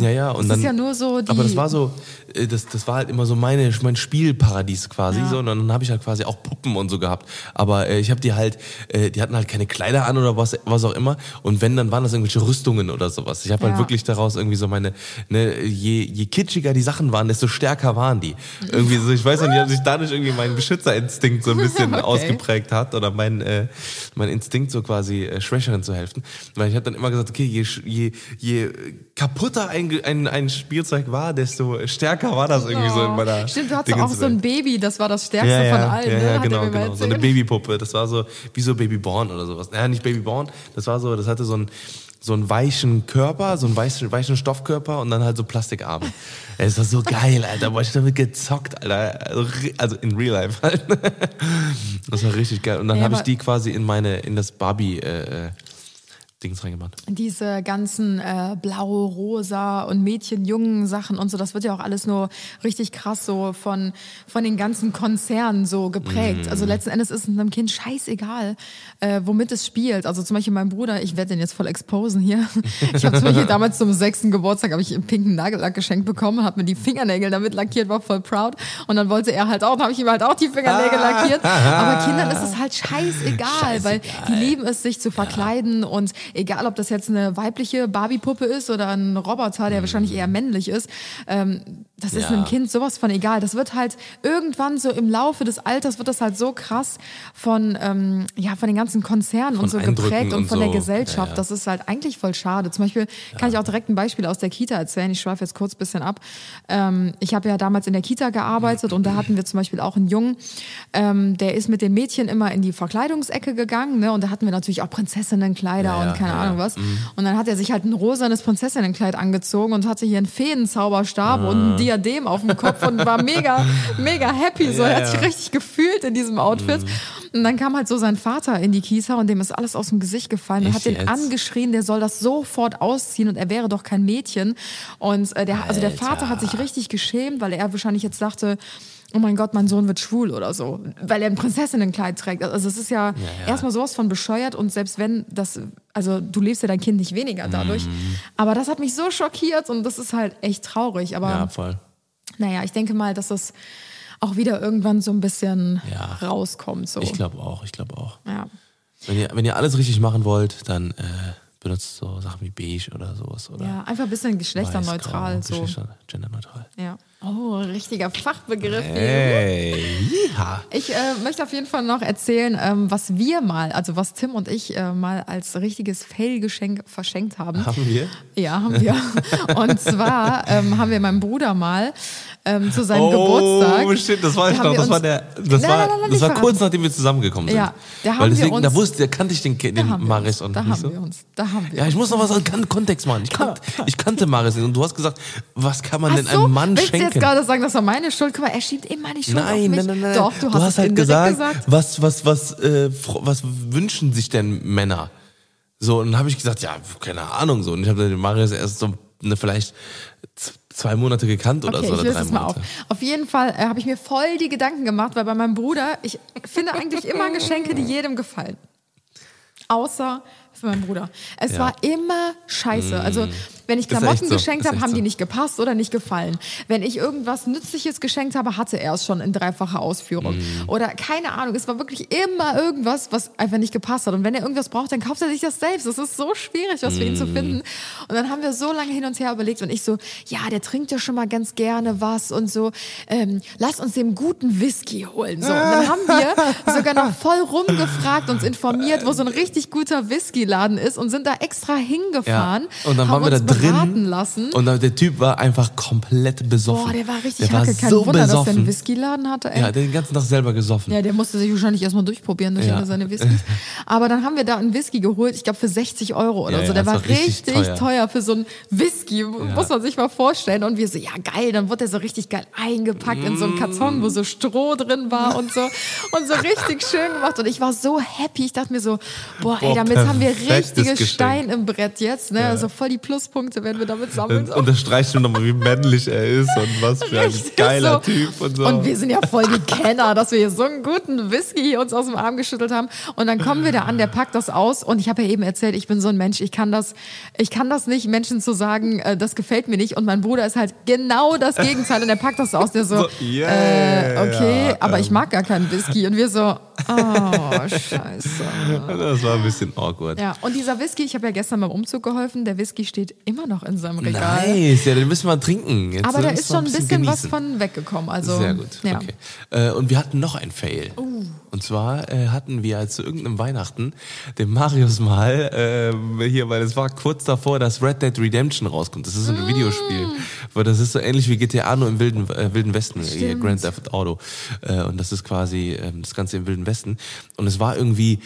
Ja, ja. Und Das dann, ist ja nur so die- Aber das war so, äh, das, das war halt immer so meine, mein Spielparadies quasi Ja. so. Und dann habe ich halt quasi auch Puppen und so gehabt. Aber äh, ich habe die halt, äh, die hatten halt keine Kleider an oder was, was auch immer. Und wenn, dann waren das irgendwelche Rüstungen oder sowas. Ich habe Ja. halt wirklich daraus irgendwie so meine, ne, je, je kitschiger die Sachen waren, desto stärker waren die. Irgendwie so, ich weiß nicht, ob sich dadurch irgendwie mein Beschützerinstinkt so ein bisschen Okay. Ausgeprägt hat oder mein, äh, mein Instinkt so quasi äh, Schwächeren zu helfen. Weil ich habe dann immer gesagt, okay, je, je, je kaputter ein, ein, ein Spielzeug war, desto stärker war das irgendwie so in meiner Oh. Stimmt, du hattest auch so ein Baby, das war das stärkste ja, ja, von allen. ja, ne? ja, genau, genau. So eine. Babypuppe. Das war so wie so Babyborn oder sowas. Ja, nicht Babyborn. Das war so, das hatte so einen so einen weichen Körper, so einen weichen, weichen Stoffkörper und dann halt so Plastikarme. Es war so geil, Alter. Boah, ich damit gezockt, Alter. Also, Also in Real Life halt. Das war richtig geil. Und dann Ja, habe ich die quasi in meine, in das Barbie äh, äh, Dings reingemacht. Diese ganzen äh, blau, rosa und Mädchen-Jungen-Sachen und so, das wird ja auch alles nur richtig krass so von, von den ganzen Konzernen so geprägt. Also letzten Endes ist es einem Kind scheißegal, äh, womit es spielt. Also zum Beispiel mein Bruder, ich werde den jetzt voll exposen hier. Ich habe zum Beispiel damals zum sechsten Geburtstag habe ich einen pinken Nagellack geschenkt bekommen, habe mir die Fingernägel damit lackiert, war voll proud. Und dann wollte er halt auch, dann habe ich ihm halt auch die Fingernägel lackiert. Aber Kindern ist es halt scheißegal, weil die lieben es, sich zu verkleiden und egal, ob das jetzt eine weibliche Barbie-Puppe ist oder ein Roboter, der wahrscheinlich eher männlich ist, ähm, das ist Ja. einem Kind sowas von egal. Das wird halt irgendwann so im Laufe des Alters wird das halt so krass von, ähm, ja, von den ganzen Konzernen und so Eindrücken geprägt und und von der so. Gesellschaft. Ja, ja. Das ist halt eigentlich voll schade. Zum Beispiel kann ich auch direkt ein Beispiel aus der Kita erzählen. Ich schweife jetzt kurz ein bisschen ab. Ähm, ich habe ja damals in der Kita gearbeitet und da hatten wir zum Beispiel auch einen Jungen, ähm, der ist mit den Mädchen immer in die Verkleidungsecke gegangen. Ne? Und da hatten wir natürlich auch Prinzessinnenkleider Ja, und keine Ahnung was. Und dann hat er sich halt ein rosanes Prinzessinnenkleid angezogen und hatte hier einen Fädenzauberstab und Ah. ein Diadem auf dem Kopf und war mega, mega happy. So, er hat sich richtig gefühlt in diesem Outfit. Und dann kam halt so sein Vater in die Kita und dem ist alles aus dem Gesicht gefallen und Echt hat den jetzt? angeschrien, der soll das sofort ausziehen und er wäre doch kein Mädchen. Und äh, der, also der. Vater hat sich richtig geschämt, weil er wahrscheinlich jetzt dachte, oh mein Gott, mein Sohn wird schwul oder so, weil er ein Prinzessinnenkleid trägt. Also es ist ja, ja. erstmal sowas von bescheuert und selbst wenn das, also du lebst ja dein Kind nicht weniger dadurch. Mhm. Aber das hat mich so schockiert und das ist halt echt traurig. Aber Ja, voll. naja, ich denke mal, dass das auch wieder irgendwann so ein bisschen Ja. rauskommt. So. Ich glaube auch, ich glaube auch. ja. Wenn ihr, wenn ihr alles richtig machen wollt, dann äh, benutzt so Sachen wie beige oder sowas. Oder ja, einfach ein bisschen geschlechterneutral. weiß, grau, So. Geschlechter, genderneutral. Ja. Oh, richtiger Fachbegriff. Hey, ja. Ich äh, möchte auf jeden Fall noch erzählen, ähm, was wir mal, also was Tim und ich äh, mal als richtiges Fail-Geschenk verschenkt haben. Haben wir? Ja, haben wir. Und zwar ähm, haben wir meinem Bruder mal ähm, zu seinem Geburtstag. Oh, shit, das war Da ich noch. wir Das war uns- der, das Nein, war, nein, nein, das war kurz nachdem wir zusammengekommen sind. Ja, da haben Weil wir deswegen, da uns- wusste, da kannte ich den, Da den wir Maris uns, und da haben so. wir uns, da haben wir Ja, ich uns. muss noch was an Kon- Kontext machen. Ich, kan ich kannte Maris nicht. Und du hast gesagt, was kann man denn Ach so, einem Mann willst du schenken? jetzt gerade sagen, das war meine Schuld? Guck mal, er schiebt immer die Schuld auf Nein, mich. nein, nein, nein. Doch, du, hast, es halt gesagt, gesagt. was, was, was, äh, was wünschen sich denn Männer? So, und dann habe ich gesagt, ja, keine Ahnung, so. Und ich habe den Marius erst so eine, vielleicht zwei Monate gekannt oder Okay, so, ich oder löse drei es mal Monate. auf. Auf jeden Fall äh, habe ich mir voll die Gedanken gemacht, weil bei meinem Bruder, ich finde eigentlich immer Geschenke, die jedem gefallen. Außer für meinen Bruder. Es Ja. war immer scheiße. Also, wenn ich Klamotten so, geschenkt habe, haben die so. nicht gepasst oder nicht gefallen. Wenn ich irgendwas Nützliches geschenkt habe, hatte er es schon in dreifacher Ausführung. Mhm. Oder keine Ahnung, es war wirklich immer irgendwas, was einfach nicht gepasst hat. Und wenn er irgendwas braucht, dann kauft er sich das selbst. Es ist so schwierig, was für ihn zu finden. Und dann haben wir so lange hin und her überlegt und ich so, ja, der trinkt ja schon mal ganz gerne was und so. Ähm, lass uns dem guten Whisky holen. So, und dann haben wir sogar noch voll rumgefragt, uns informiert, wo so ein richtig guter Whiskyladen ist und sind da extra hingefahren. Und dann haben waren wir uns da drin. lassen. Und dann, der Typ war einfach komplett besoffen. Boah, der war richtig der hacke. war Kein so Wunder, dass der besoffen. einen Whiskyladen hatte. Ey. Ja, den ganzen Tag selber gesoffen. Ja, der musste sich wahrscheinlich erstmal durchprobieren durch Ja. seine Whiskys. Aber dann haben wir da einen Whisky geholt, ich glaube für 60 Euro oder Ja, so. ja, Der war richtig teuer. teuer. für so einen Whisky, muss man sich mal vorstellen. Und wir so, ja geil, dann wurde der so richtig geil eingepackt in so einen Karton, wo so Stroh drin war und so. Und so richtig schön gemacht. Und ich war so happy. Ich dachte mir so, boah, ey, Boah, damit haben wir richtiges. Stein im Brett jetzt. Ne? Also voll die Pluspunkte werden wir damit sammeln. Und unterstreicht nur nochmal, wie männlich er ist und was für ein Richtig geiler so. Typ und so. Und wir sind ja voll die Kenner, dass wir hier so einen guten Whisky uns aus dem Arm geschüttelt haben. Und dann kommen wir da an, der packt das aus. Und ich habe ja eben erzählt, ich bin so ein Mensch, ich kann das, ich kann das nicht, Menschen zu sagen, äh, das gefällt mir nicht. Und mein Bruder ist halt genau das Gegenteil. Und der packt das aus, der so, So, yeah, äh, okay, ja, aber ich mag gar keinen Whisky. Und wir so, oh, scheiße. das war ein bisschen awkward. Ja, und dieser Whisky, ich habe ja gestern beim Umzug geholfen, der Whisky steht immer noch in seinem Regal. Nice, ja, den müssen wir trinken. Jetzt Aber da ist schon ein bisschen was genießen. von weggekommen. Also, Sehr gut, Ja. okay. Äh, und wir hatten noch ein Fail. Oh. Und zwar äh, hatten wir zu irgendeinem Weihnachten den Marius mal ähm, hier, weil es war kurz davor, dass Red Dead Redemption rauskommt. Das ist ein Mm. Videospiel. Weil das ist so ähnlich wie GTA nur im wilden, äh, wilden Westen. Grand Theft Auto. Äh, und das ist quasi ähm, das Ganze im wilden Westen. Und es war irgendwie äh,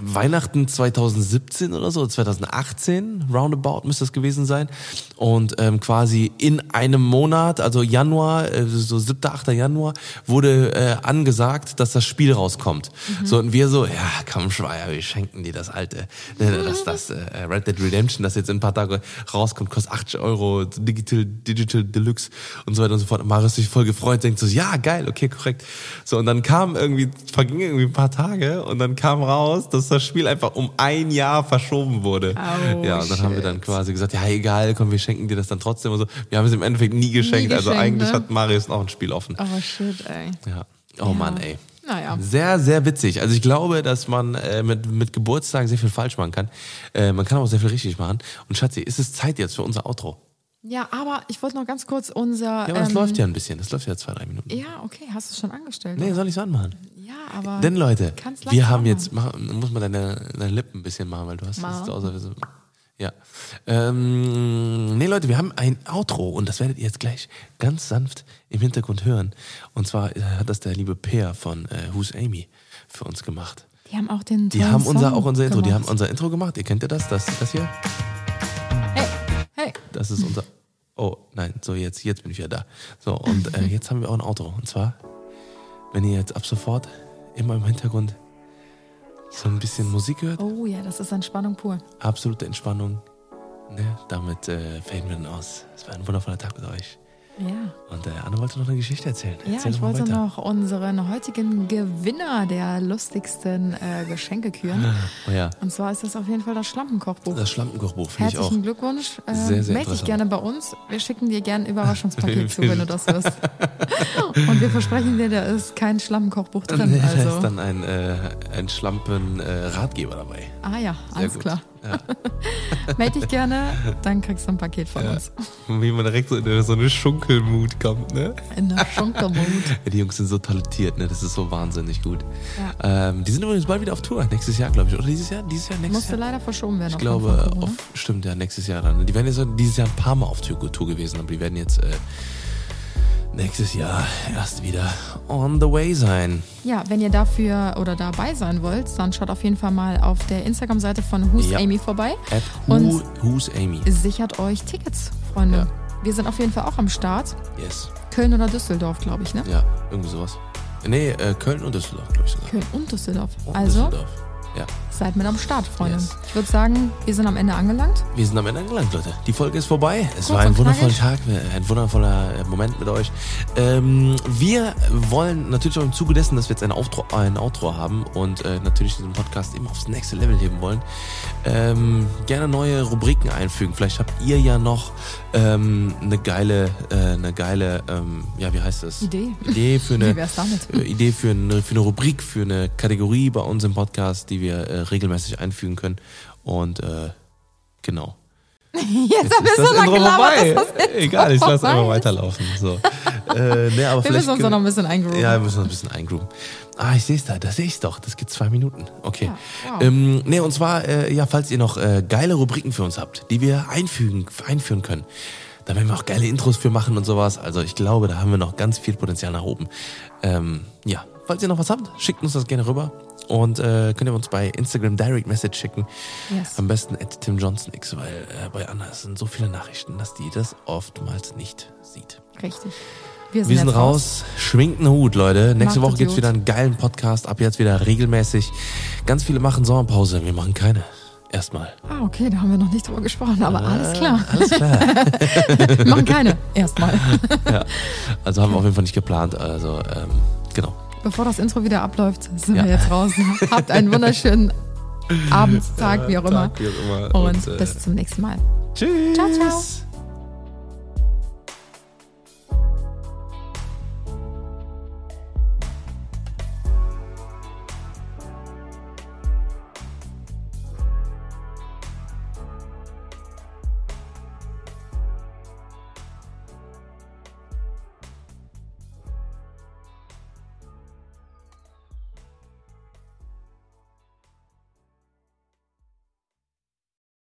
Weihnachten 2017 oder so, 2018, roundabout müsste das gewesen sein. Und ähm, quasi in einem Monat, also Januar, äh, so 7., 8. Januar, wurde äh, angesagt, dass das Spiel rauskommt. So, und wir so, ja, komm, Schweier, wir schenken dir das alte, äh, das, das äh, Red Dead Redemption, das jetzt in ein paar Tage rauskommt, kostet 80 Euro, Digital, Digital Deluxe und so weiter und so fort. Und Marius sich voll gefreut, denkt so, ja, geil, okay, korrekt. So, und dann kam irgendwie, vergingen irgendwie ein paar Tage und dann kam raus, dass das Spiel einfach um ein Jahr verschoben wurde. Oh, ja, und dann haben wir dann shit. quasi gesagt, ja, egal, komm, wir schenken dir das dann trotzdem und so. Wir haben es im Endeffekt nie geschenkt, also geschenkt, eigentlich ne? hat Marius noch ein Spiel offen. Oh shit, ey. Ja. Oh Mann, ey. Naja. Sehr, sehr witzig. Also ich glaube, dass man äh, mit, mit Geburtstagen sehr viel falsch machen kann. Äh, man kann aber auch sehr viel richtig machen. Und Schatzi, ist es Zeit jetzt für unser Outro? Ja, aber ich wollte noch ganz kurz unser. Ja, aber das ähm, läuft ja ein bisschen. Das läuft ja zwei, drei Minuten. Ja, okay, hast du es schon angestellt? Nee, oder? soll ich es anmachen? Aber. Denn Leute, wir haben jetzt, mach, muss man deine, deine Lippen ein bisschen machen, weil du hast außer wir so, ja. Ähm, nee, Leute, wir haben ein Outro und das werdet ihr jetzt gleich ganz sanft im Hintergrund hören. Und zwar äh, hat das der liebe Peer von äh, Who's Amy für uns gemacht. Die haben auch den. Die haben unser, Song auch unser Intro, die haben gemacht. unser Intro gemacht. Ihr kennt ja das, das, das hier? Hey, hey. Das ist unser. Oh, nein, so jetzt, jetzt bin ich wieder da. So, und äh, jetzt haben wir auch ein Outro. Und zwar, wenn ihr jetzt ab sofort immer im Hintergrund so ein bisschen Musik hört, Oh ja, das ist Entspannung pur. absolute Entspannung. Ne? Damit äh, faden wir dann aus. Es war ein wundervoller Tag mit euch. Ja. Und äh, Anna wollte noch eine Geschichte erzählen. Ja, Erzähl ich wollte weiter. noch unseren heutigen Gewinner der lustigsten äh, Geschenke küren. Oh ja, Und zwar ist das auf jeden Fall das Schlampenkochbuch. das Schlampenkochbuch finde ich auch. Herzlichen Glückwunsch. Äh, Sehr, sehr melde dich gerne bei uns. Wir schicken dir gerne ein Überraschungspaket zu, wenn du das wirst. Und wir versprechen dir, da ist kein Schlampenkochbuch drin. Nee, da ist Also, dann ein, äh, ein Schlampen-Ratgeber dabei. ah ja, Sehr alles gut. klar. Ja. Melde dich gerne, dann kriegst du ein Paket von uns. Wie man direkt so in so eine Schunkelmut kommt, ne? In der Schunkelmut. Ja, die Jungs sind so talentiert, ne? Das ist so wahnsinnig gut. Ja. Ähm, die sind übrigens bald wieder auf Tour. Nächstes Jahr, glaube ich. Oder dieses Jahr? Dieses Jahr? Nächstes Musste Jahr? leider verschoben werden. Ich glaube, Corona. auf, stimmt, ja, nächstes Jahr dann. Die werden jetzt dieses Jahr ein paar Mal auf Tour, Tour gewesen, aber die werden jetzt äh, nächstes Jahr erst wieder on the way sein. Ja, wenn ihr dafür oder dabei sein wollt, dann schaut auf jeden Fall mal auf der Instagram-Seite von Who's Ja. Amy vorbei At und who's Amy? sichert euch Tickets, Freunde. Ja. Wir sind auf jeden Fall auch am Start. Yes. Köln oder Düsseldorf, glaube ich, ne? Ja, irgendwie sowas. Nee, äh, Köln und Düsseldorf, glaube ich sogar. Köln und Düsseldorf. Und also Düsseldorf. Ja. Seid mit am Start, Freunde. Yes. Ich würde sagen, wir sind am Ende angelangt. Wir sind am Ende angelangt, Leute. Die Folge ist vorbei. Es Kurz war ein und wundervoller. Tag, ein wundervoller äh, Moment mit euch. Ähm, wir wollen natürlich auch im Zuge dessen, dass wir jetzt ein Outro, ein Outro haben und äh, natürlich diesen Podcast eben aufs nächste Level heben wollen, ähm, gerne neue Rubriken einfügen. Vielleicht habt ihr ja noch ähm, eine geile, äh, eine geile, ähm, ja, wie heißt das? Idee. Idee für eine äh, Idee für eine, für eine Rubrik, für eine Kategorie bei uns im Podcast, die wir äh, regelmäßig einfügen können. Und äh, genau. Jetzt haben wir Ist so das lange Intro gelabert, vorbei? dass das Egal, ich lasse einfach weiterlaufen. So. äh, nee, aber Wir müssen uns können- noch ein bisschen eingrooven. Ja, wir müssen uns ein bisschen eingrooven. Ah, ich sehe es da, da sehe ich es doch. Das geht zwei Minuten. Okay. Ja, wow. ähm, nee, und zwar, äh, ja, falls ihr noch äh, geile Rubriken für uns habt, die wir einfügen, einführen können, da werden wir auch geile Intros für machen und sowas. Also ich glaube, da haben wir noch ganz viel Potenzial nach oben. Ähm, ja, falls ihr noch was habt, schickt uns das gerne rüber. Und äh, könnt ihr uns bei Instagram Direct Message schicken. Yes. Am besten at Tim Johnson X, weil äh, bei Anna sind so viele Nachrichten, dass die das oftmals nicht sieht. Richtig. Wir sind, Wir sind jetzt raus. Schwingt einen Hut, Leute. Nächste Macht Woche es gibt's gut. wieder einen geilen Podcast. Ab jetzt wieder regelmäßig. Ganz viele machen Sommerpause. Wir machen keine. Erstmal. Ah, okay, da haben wir noch nicht drüber gesprochen, aber alles klar. Alles klar. Wir machen keine. Erstmal. ja. Also haben wir auf jeden Fall nicht geplant. Also, ähm. Bevor das Intro wieder abläuft, sind Ja. wir jetzt raus. Habt einen wunderschönen Abend, Tag, wie auch immer. Tag, wie auch immer. Und äh, bis zum nächsten Mal. Tschüss. Ciao, ciao.